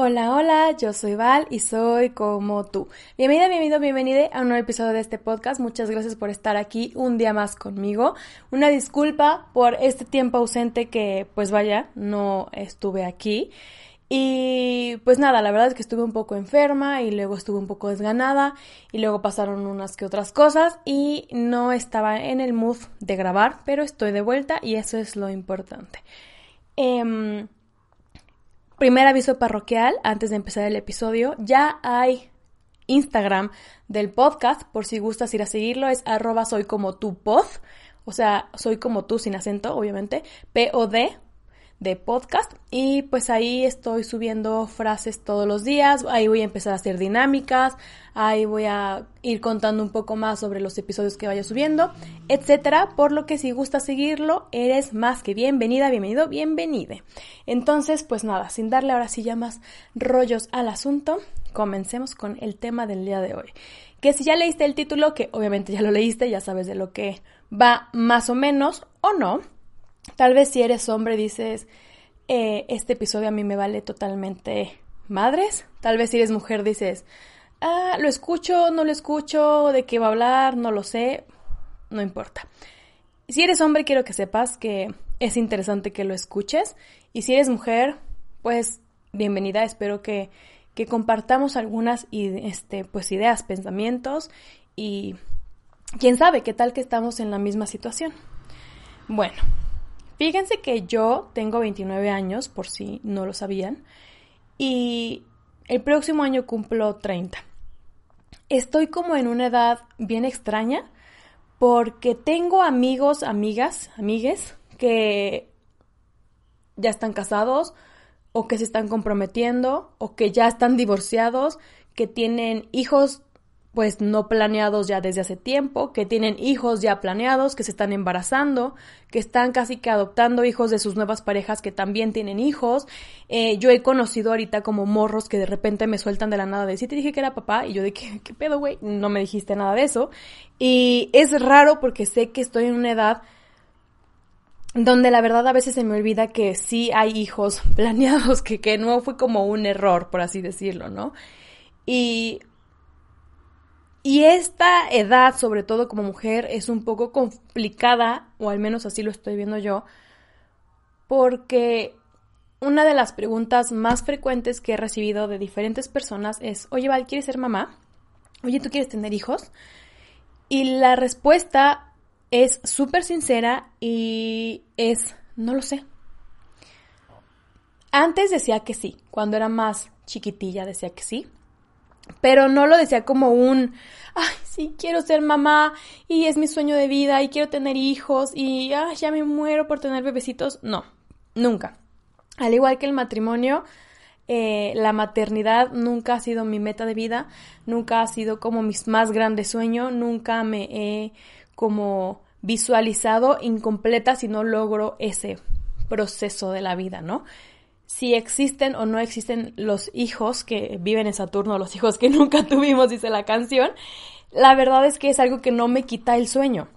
Hola, hola, yo soy Val y soy como tú. Bienvenida, bienvenido, bienvenida a un nuevo episodio de este podcast. Muchas gracias por estar aquí un día más conmigo. Una disculpa por este tiempo ausente que, pues vaya, no estuve aquí. Y pues nada, la verdad es que estuve un poco enferma y luego estuve un poco desganada y luego pasaron unas que otras cosas y no estaba en el mood de grabar, pero estoy de vuelta y eso es lo importante. Eh, Primer aviso parroquial antes de empezar el episodio. Ya hay Instagram del podcast, por si gustas ir a seguirlo, es arroba soy como tu pod, o sea, soy como tú sin acento, obviamente, P-O-D, de podcast y pues ahí estoy subiendo frases todos los días, ahí voy a empezar a hacer dinámicas, ahí voy a ir contando un poco más sobre los episodios que vaya subiendo, etcétera, por lo que si gusta seguirlo, eres más que bienvenida, bienvenido, bienvenide. Entonces, pues nada, sin darle ahora sí ya más rollos al asunto, comencemos con el tema del día de hoy. Que si ya leíste el título, que obviamente ya lo leíste, ya sabes de lo que va más o menos o no, Tal vez si eres hombre dices, eh, este episodio a mí me vale totalmente madres. Tal vez si eres mujer dices, ah, lo escucho, no lo escucho, de qué va a hablar, no lo sé, no importa. Si eres hombre quiero que sepas que es interesante que lo escuches y si eres mujer, pues bienvenida, espero que, que compartamos algunas este, pues, ideas, pensamientos y quién sabe qué tal que estamos en la misma situación. Bueno, Fíjense que yo tengo 29 años, por si no lo sabían, y el próximo año cumplo 30. Estoy como en una edad bien extraña porque tengo amigos, amigas, amigues que ya están casados o que se están comprometiendo o que ya están divorciados, que tienen hijos pues no planeados ya desde hace tiempo, que tienen hijos ya planeados, que se están embarazando, que están casi que adoptando hijos de sus nuevas parejas que también tienen hijos. Eh, yo he conocido ahorita como morros que de repente me sueltan de la nada de sí te dije que era papá y yo de qué, qué pedo güey, no me dijiste nada de eso. Y es raro porque sé que estoy en una edad donde la verdad a veces se me olvida que sí hay hijos planeados, que, que no fue como un error, por así decirlo, ¿no? Y y esta edad, sobre todo como mujer, es un poco complicada, o al menos así lo estoy viendo yo, porque una de las preguntas más frecuentes que he recibido de diferentes personas es, oye Val, ¿quieres ser mamá? Oye, ¿tú quieres tener hijos? Y la respuesta es súper sincera y es, no lo sé. Antes decía que sí, cuando era más chiquitilla decía que sí, pero no lo decía como un, ay, sí, quiero ser mamá y es mi sueño de vida y quiero tener hijos y ay, ya me muero por tener bebecitos. No, nunca. Al igual que el matrimonio, eh, la maternidad nunca ha sido mi meta de vida, nunca ha sido como mi más grande sueño, nunca me he como visualizado incompleta si no logro ese proceso de la vida, ¿no? Si existen o no existen los hijos que viven en Saturno, los hijos que nunca tuvimos, dice la canción, la verdad es que es algo que no me quita el sueño.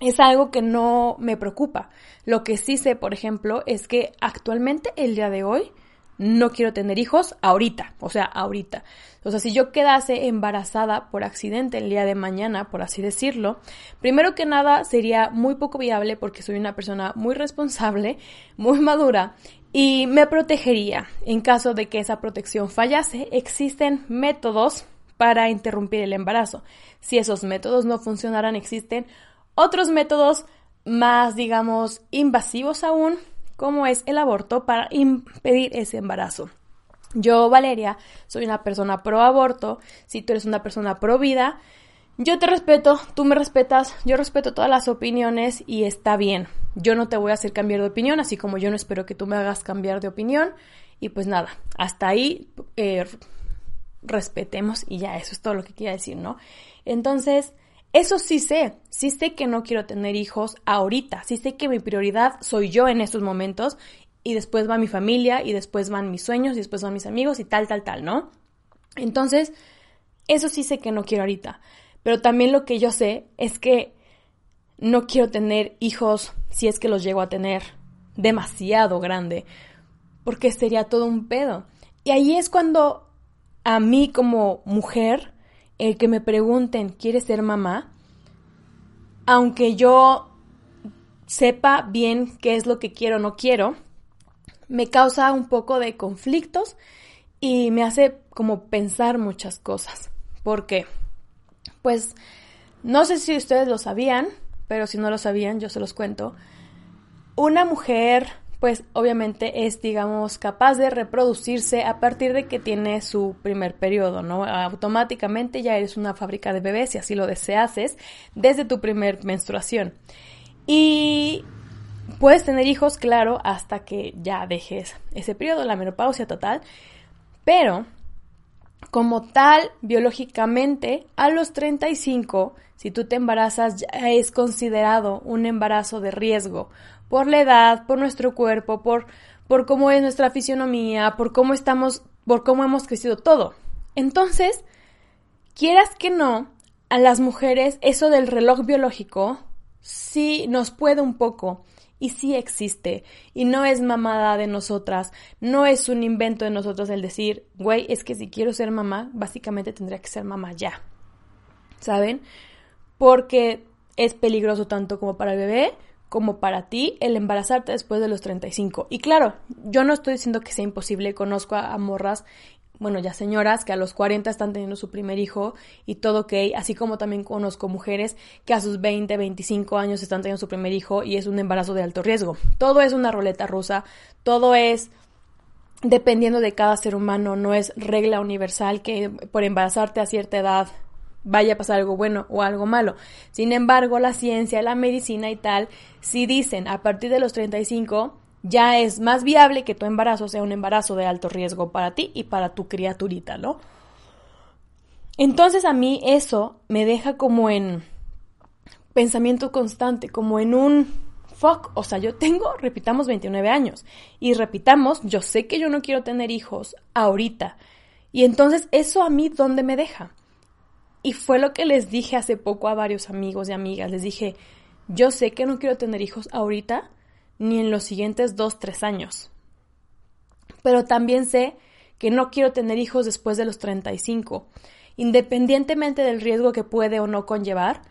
Es algo que no me preocupa. Lo que sí sé, por ejemplo, es que actualmente, el día de hoy, no quiero tener hijos ahorita, o sea, ahorita. O sea, si yo quedase embarazada por accidente el día de mañana, por así decirlo, primero que nada sería muy poco viable porque soy una persona muy responsable, muy madura y me protegería. En caso de que esa protección fallase, existen métodos para interrumpir el embarazo. Si esos métodos no funcionaran, existen otros métodos más, digamos, invasivos aún, como es el aborto para impedir ese embarazo. Yo, Valeria, soy una persona pro aborto, si tú eres una persona pro vida, yo te respeto, tú me respetas, yo respeto todas las opiniones y está bien. Yo no te voy a hacer cambiar de opinión, así como yo no espero que tú me hagas cambiar de opinión. Y pues nada, hasta ahí eh, respetemos y ya, eso es todo lo que quería decir, ¿no? Entonces, eso sí sé, sí sé que no quiero tener hijos ahorita, sí sé que mi prioridad soy yo en estos momentos y después va mi familia y después van mis sueños y después van mis amigos y tal, tal, tal, ¿no? Entonces, eso sí sé que no quiero ahorita. Pero también lo que yo sé es que no quiero tener hijos si es que los llego a tener demasiado grande, porque sería todo un pedo. Y ahí es cuando a mí como mujer, el que me pregunten, ¿quieres ser mamá? Aunque yo sepa bien qué es lo que quiero o no quiero, me causa un poco de conflictos y me hace como pensar muchas cosas. ¿Por qué? pues no sé si ustedes lo sabían, pero si no lo sabían, yo se los cuento. Una mujer, pues obviamente es, digamos, capaz de reproducirse a partir de que tiene su primer periodo, ¿no? Automáticamente ya eres una fábrica de bebés, si así lo deseas, desde tu primer menstruación. Y puedes tener hijos, claro, hasta que ya dejes ese periodo, la menopausia total, pero como tal, biológicamente, a los 35, si tú te embarazas, ya es considerado un embarazo de riesgo por la edad, por nuestro cuerpo, por, por cómo es nuestra fisionomía, por cómo estamos, por cómo hemos crecido todo. Entonces, quieras que no, a las mujeres eso del reloj biológico sí nos puede un poco y sí existe y no es mamada de nosotras, no es un invento de nosotros el decir, güey, es que si quiero ser mamá, básicamente tendría que ser mamá ya. ¿Saben? Porque es peligroso tanto como para el bebé como para ti el embarazarte después de los 35. Y claro, yo no estoy diciendo que sea imposible, conozco a, a morras bueno, ya señoras que a los 40 están teniendo su primer hijo y todo ok, así como también conozco mujeres que a sus 20, 25 años están teniendo su primer hijo y es un embarazo de alto riesgo. Todo es una roleta rusa, todo es dependiendo de cada ser humano, no es regla universal que por embarazarte a cierta edad vaya a pasar algo bueno o algo malo. Sin embargo, la ciencia, la medicina y tal, si dicen a partir de los 35 ya es más viable que tu embarazo sea un embarazo de alto riesgo para ti y para tu criaturita, ¿no? Entonces a mí eso me deja como en pensamiento constante, como en un fuck, o sea, yo tengo, repitamos, 29 años y repitamos, yo sé que yo no quiero tener hijos ahorita. Y entonces eso a mí, ¿dónde me deja? Y fue lo que les dije hace poco a varios amigos y amigas, les dije, yo sé que no quiero tener hijos ahorita, ni en los siguientes dos, tres años. Pero también sé que no quiero tener hijos después de los 35. Independientemente del riesgo que puede o no conllevar,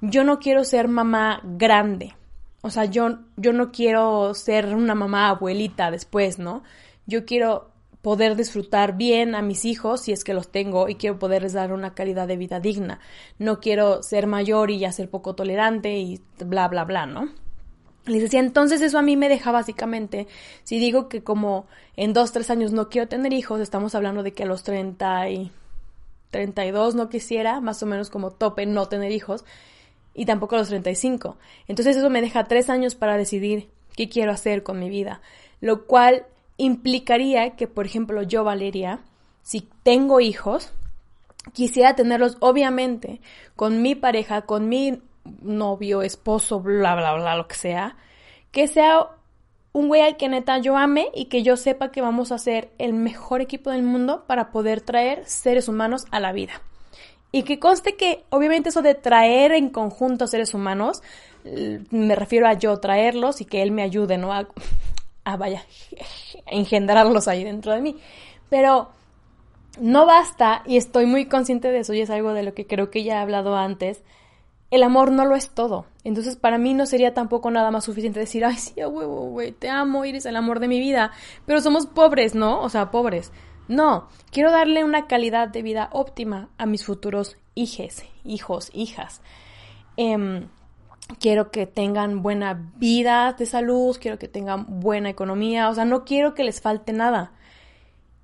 yo no quiero ser mamá grande. O sea, yo, yo no quiero ser una mamá abuelita después, ¿no? Yo quiero poder disfrutar bien a mis hijos si es que los tengo y quiero poderles dar una calidad de vida digna. No quiero ser mayor y ya ser poco tolerante y bla, bla, bla, ¿no? Les decía, entonces eso a mí me deja básicamente, si digo que como en dos, tres años no quiero tener hijos, estamos hablando de que a los 30 y 32 no quisiera, más o menos como tope no tener hijos, y tampoco a los 35. Entonces eso me deja tres años para decidir qué quiero hacer con mi vida, lo cual implicaría que, por ejemplo, yo, Valeria, si tengo hijos, quisiera tenerlos obviamente con mi pareja, con mi novio, esposo, bla, bla, bla, lo que sea, que sea un güey al que neta yo ame y que yo sepa que vamos a ser el mejor equipo del mundo para poder traer seres humanos a la vida. Y que conste que obviamente eso de traer en conjunto seres humanos, me refiero a yo traerlos y que él me ayude, ¿no? A, a vaya, a engendrarlos ahí dentro de mí. Pero no basta, y estoy muy consciente de eso, y es algo de lo que creo que ya he hablado antes, el amor no lo es todo. Entonces, para mí no sería tampoco nada más suficiente decir, ay, sí, huevo, güey, te amo, eres el amor de mi vida. Pero somos pobres, ¿no? O sea, pobres. No, quiero darle una calidad de vida óptima a mis futuros hijes, hijos, hijas. Em, quiero que tengan buena vida de salud, quiero que tengan buena economía, o sea, no quiero que les falte nada.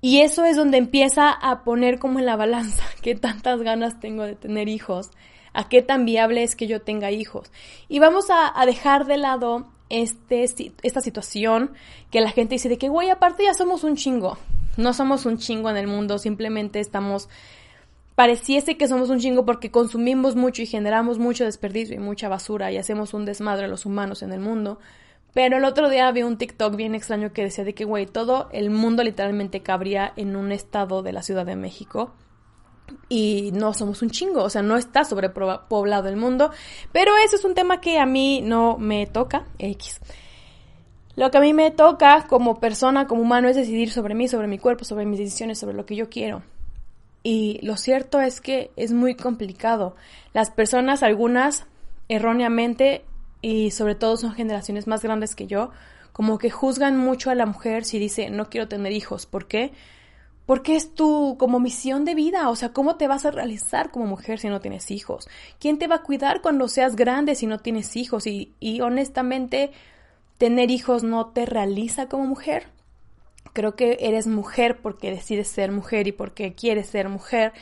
Y eso es donde empieza a poner como en la balanza qué tantas ganas tengo de tener hijos, a qué tan viable es que yo tenga hijos. Y vamos a, dejar de lado este, esta situación que la gente dice de que, güey, aparte ya somos un chingo. No somos un chingo en el mundo, simplemente estamos pareciese que somos un chingo porque consumimos mucho y generamos mucho desperdicio y mucha basura y hacemos un desmadre a los humanos en el mundo. Pero el otro día vi un TikTok bien extraño que decía de que, güey, todo el mundo literalmente cabría en un estado de la Ciudad de México. Y no somos un chingo, o sea, no está sobrepoblado el mundo. Pero eso es un tema que a mí no me toca, X. Lo que a mí me toca como persona, como humano, es decidir sobre mí, sobre mi cuerpo, sobre mis decisiones, sobre lo que yo quiero. Y lo cierto es que es muy complicado. Las personas, algunas erróneamente, y sobre todo son generaciones más grandes que yo, como que juzgan mucho a la mujer si dice no quiero tener hijos. ¿Por qué? Porque es tu como misión de vida, o sea, ¿cómo te vas a realizar como mujer si no tienes hijos? ¿Quién te va a cuidar cuando seas grande si no tienes hijos? Y, y honestamente, tener hijos no te realiza como mujer. Creo que eres mujer porque decides ser mujer y porque quieres ser mujer.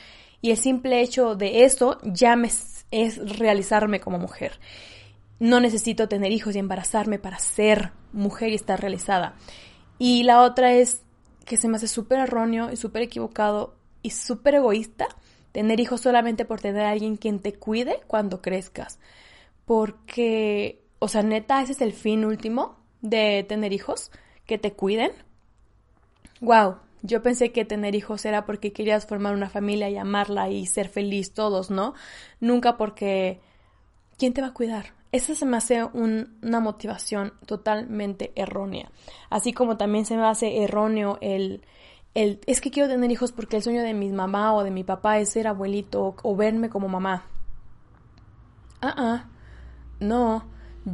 Y el simple hecho de eso ya me es realizarme como mujer. No necesito tener hijos y embarazarme para ser mujer y estar realizada. Y la otra es que se me hace súper erróneo y súper equivocado y súper egoísta tener hijos solamente por tener a alguien quien te cuide cuando crezcas. Porque, o sea, neta, ese es el fin último de tener hijos, que te cuiden wow, yo pensé que tener hijos era porque querías formar una familia y amarla y ser feliz todos, ¿no? Nunca porque... ¿Quién te va a cuidar? Esa se me hace una motivación totalmente errónea. Así como también se me hace erróneo el, el... Es que quiero tener hijos porque el sueño de mi mamá o de mi papá es ser abuelito o, verme como mamá. Ah, ah, no.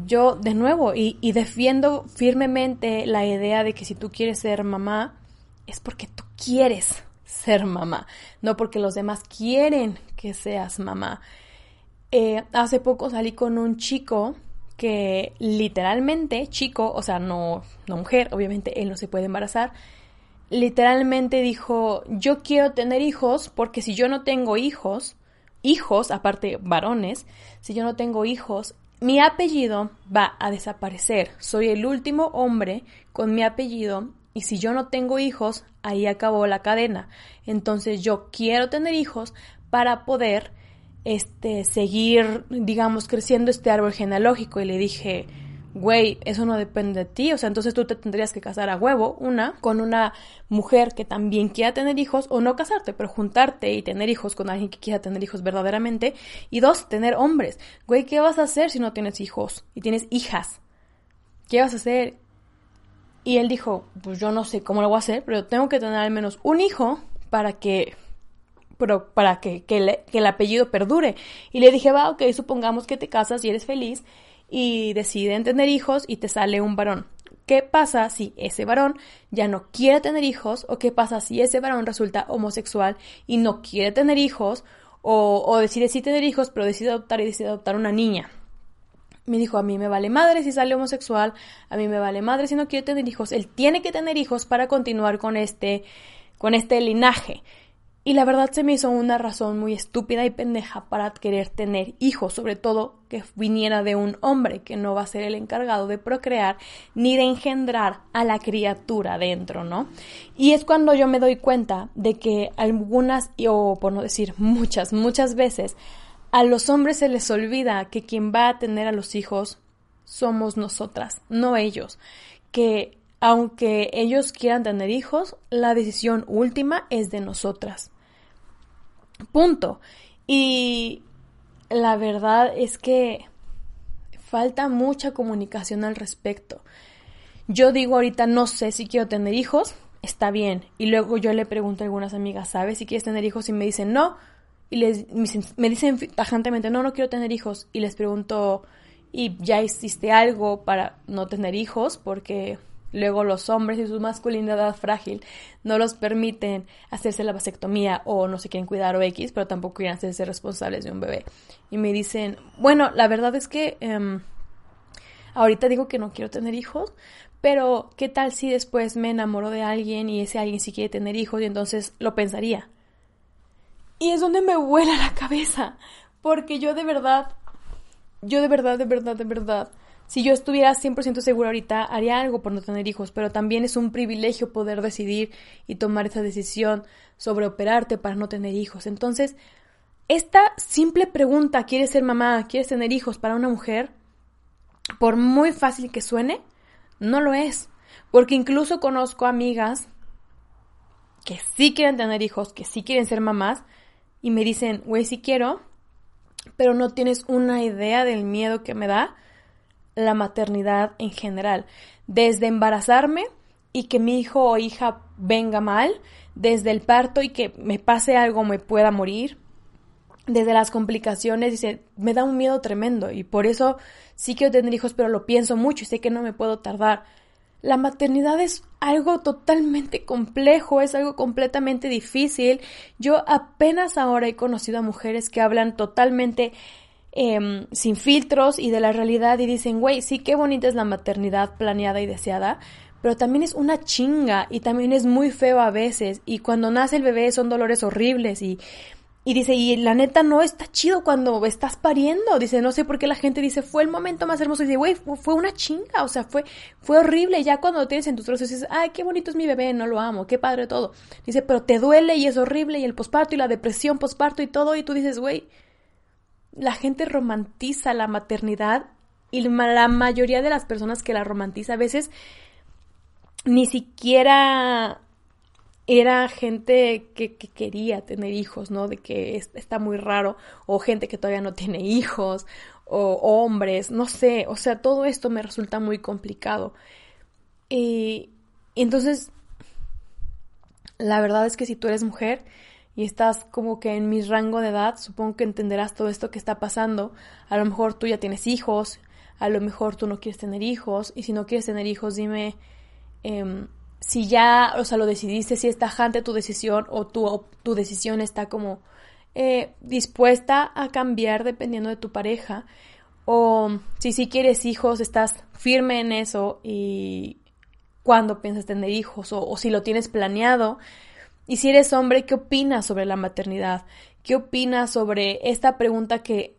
Yo, de nuevo, y, y defiendo firmemente la idea de que si tú quieres ser mamá, es porque tú quieres ser mamá, no porque los demás quieren que seas mamá. Eh, hace poco salí con un chico que literalmente, chico, o sea, no, no mujer, obviamente él no se puede embarazar, literalmente dijo, yo quiero tener hijos porque si yo no tengo hijos, hijos, aparte varones, si yo no tengo hijos, mi apellido va a desaparecer. Soy el último hombre con mi apellido y si yo no tengo hijos, ahí acabó la cadena. Entonces yo quiero tener hijos para poder este seguir, digamos, creciendo este árbol genealógico y le dije, güey, eso no depende de ti, o sea, entonces tú te tendrías que casar a huevo, una, con una mujer que también quiera tener hijos, o no casarte, pero juntarte y tener hijos con alguien que quiera tener hijos verdaderamente, y dos, tener hombres. Güey, ¿qué vas a hacer si no tienes hijos y tienes hijas? ¿Qué vas a hacer? Y él dijo, pues yo no sé cómo lo voy a hacer, pero tengo que tener al menos un hijo para que pero para que, el apellido perdure. Y le dije, va, ok, supongamos que te casas y eres feliz y deciden tener hijos y te sale un varón. ¿Qué pasa si ese varón ya no quiere tener hijos? ¿O qué pasa si ese varón resulta homosexual y no quiere tener hijos? O, decide sí tener hijos, pero decide adoptar y decide adoptar una niña me dijo, a mí me vale madre si sale homosexual, a mí me vale madre si no quiere tener hijos, él tiene que tener hijos para continuar con este, con este linaje. Y la verdad se me hizo una razón muy estúpida y pendeja para querer tener hijos, sobre todo que viniera de un hombre que no va a ser el encargado de procrear ni de engendrar a la criatura dentro, ¿no? Y es cuando yo me doy cuenta de que algunas, o por no decir muchas, muchas veces, a los hombres se les olvida que quien va a tener a los hijos somos nosotras, no ellos. Que aunque ellos quieran tener hijos, la decisión última es de nosotras. Punto. Y la verdad es que falta mucha comunicación al respecto. Yo digo ahorita no sé si quiero tener hijos, está bien. Y luego yo le pregunto a algunas amigas, ¿sabes si quieres tener hijos? Y me dicen, no, y les, me dicen tajantemente, no, no quiero tener hijos. Y les pregunto, ¿y ya hiciste algo para no tener hijos? Porque Luego los hombres y su masculinidad frágil no los permiten hacerse la vasectomía o no se quieren cuidar o X, pero tampoco quieren hacerse responsables de un bebé. Y me dicen, bueno, la verdad es que em, ahorita digo que no quiero tener hijos, pero ¿qué tal si después me enamoro de alguien y ese alguien sí quiere tener hijos y entonces lo pensaría? Y es donde me vuela la cabeza, porque yo de verdad, yo de verdad, de verdad, de verdad, si yo estuviera 100% segura ahorita, haría algo por no tener hijos, pero también es un privilegio poder decidir y tomar esa decisión sobre operarte para no tener hijos. Entonces, esta simple pregunta, ¿quieres ser mamá? ¿Quieres tener hijos para una mujer? Por muy fácil que suene, no lo es. Porque incluso conozco amigas que sí quieren tener hijos, que sí quieren ser mamás, y me dicen, güey, sí quiero, pero no tienes una idea del miedo que me da la maternidad en general. Desde embarazarme y que mi hijo o hija venga mal, desde el parto y que me pase algo, me pueda morir, desde las complicaciones, dice, me da un miedo tremendo y por eso sí quiero tener hijos, pero lo pienso mucho y sé que no me puedo tardar. La maternidad es algo totalmente complejo, es algo completamente difícil. Yo apenas ahora he conocido a mujeres que hablan totalmente Em, sin filtros y de la realidad y dicen, güey, sí, qué bonita es la maternidad planeada y deseada, pero también es una chinga y también es muy feo a veces. Y cuando nace el bebé son dolores horribles y, y dice, y la neta no está chido cuando estás pariendo, dice, no sé por qué la gente dice, fue el momento más hermoso y dice, güey, fue una chinga, o sea, fue, fue horrible, ya cuando lo tienes en tus trozos dices, ay, qué bonito es mi bebé, no lo amo, qué padre todo, dice, pero te duele y es horrible y el posparto y la depresión posparto y todo y tú dices, güey, la gente romantiza la maternidad y la mayoría de las personas que la romantiza a veces ni siquiera era gente que, quería tener hijos, ¿no? De que está muy raro, o gente que todavía no tiene hijos, o, hombres, no sé, o sea, todo esto me resulta muy complicado. y entonces, la verdad es que si tú eres mujer, y estás como que en mi rango de edad, supongo que entenderás todo esto que está pasando. A lo mejor tú ya tienes hijos, a lo mejor tú no quieres tener hijos, y si no quieres tener hijos, dime em, si ya, o sea, lo decidiste, si es tajante tu decisión o tu, tu decisión está como eh, dispuesta a cambiar dependiendo de tu pareja, o si sí quieres hijos, estás firme en eso y cuándo piensas tener hijos, o si lo tienes planeado y si eres hombre, ¿qué opinas sobre la maternidad? ¿Qué opinas sobre esta pregunta que,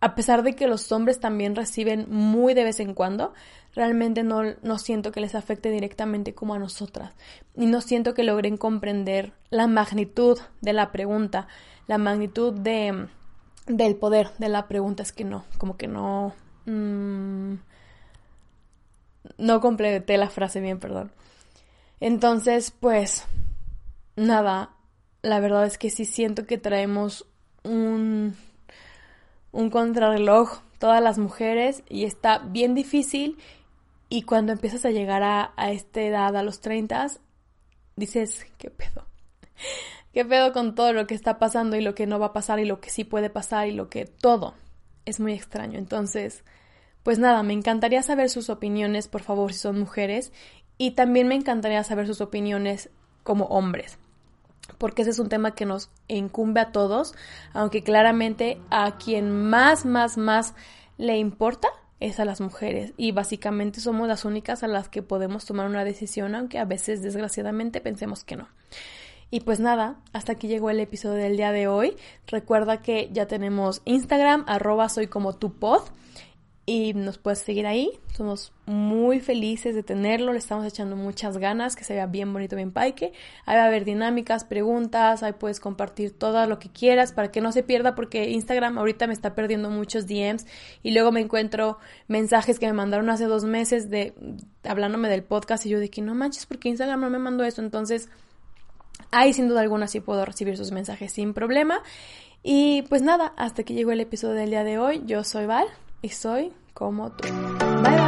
a pesar de que los hombres también reciben muy de vez en cuando, realmente no, no siento que les afecte directamente como a nosotras. Y no siento que logren comprender la magnitud de la pregunta, la magnitud de, del poder de la pregunta. Es que no, como que no... Mmm, no completé la frase bien, perdón. Entonces, pues nada, la verdad es que sí siento que traemos un, un contrarreloj todas las mujeres y está bien difícil y cuando empiezas a llegar a, a esta edad, a los 30, dices, ¿qué pedo? ¿Qué pedo con todo lo que está pasando y lo que no va a pasar y lo que sí puede pasar y lo que todo? Es muy extraño. Entonces, pues nada, me encantaría saber sus opiniones, por favor, si son mujeres. Y también me encantaría saber sus opiniones como hombres porque ese es un tema que nos incumbe a todos, aunque claramente a quien más, más, más le importa es a las mujeres y básicamente somos las únicas a las que podemos tomar una decisión, aunque a veces desgraciadamente pensemos que no. Y pues nada, hasta aquí llegó el episodio del día de hoy. Recuerda que ya tenemos Instagram, arroba soy como tu pod y nos puedes seguir ahí. Somos muy felices de tenerlo, le estamos echando muchas ganas, que se vea bien bonito, bien paike. Ahí va a haber dinámicas, preguntas, ahí puedes compartir todo lo que quieras para que no se pierda porque Instagram ahorita me está perdiendo muchos DMs y luego me encuentro mensajes que me mandaron hace dos meses de hablándome del podcast y yo de que no manches porque Instagram no me mandó eso, entonces ahí sin duda alguna sí puedo recibir sus mensajes sin problema. Y pues nada, hasta que llegó el episodio del día de hoy, yo soy Val y soy como tú. Bye bye.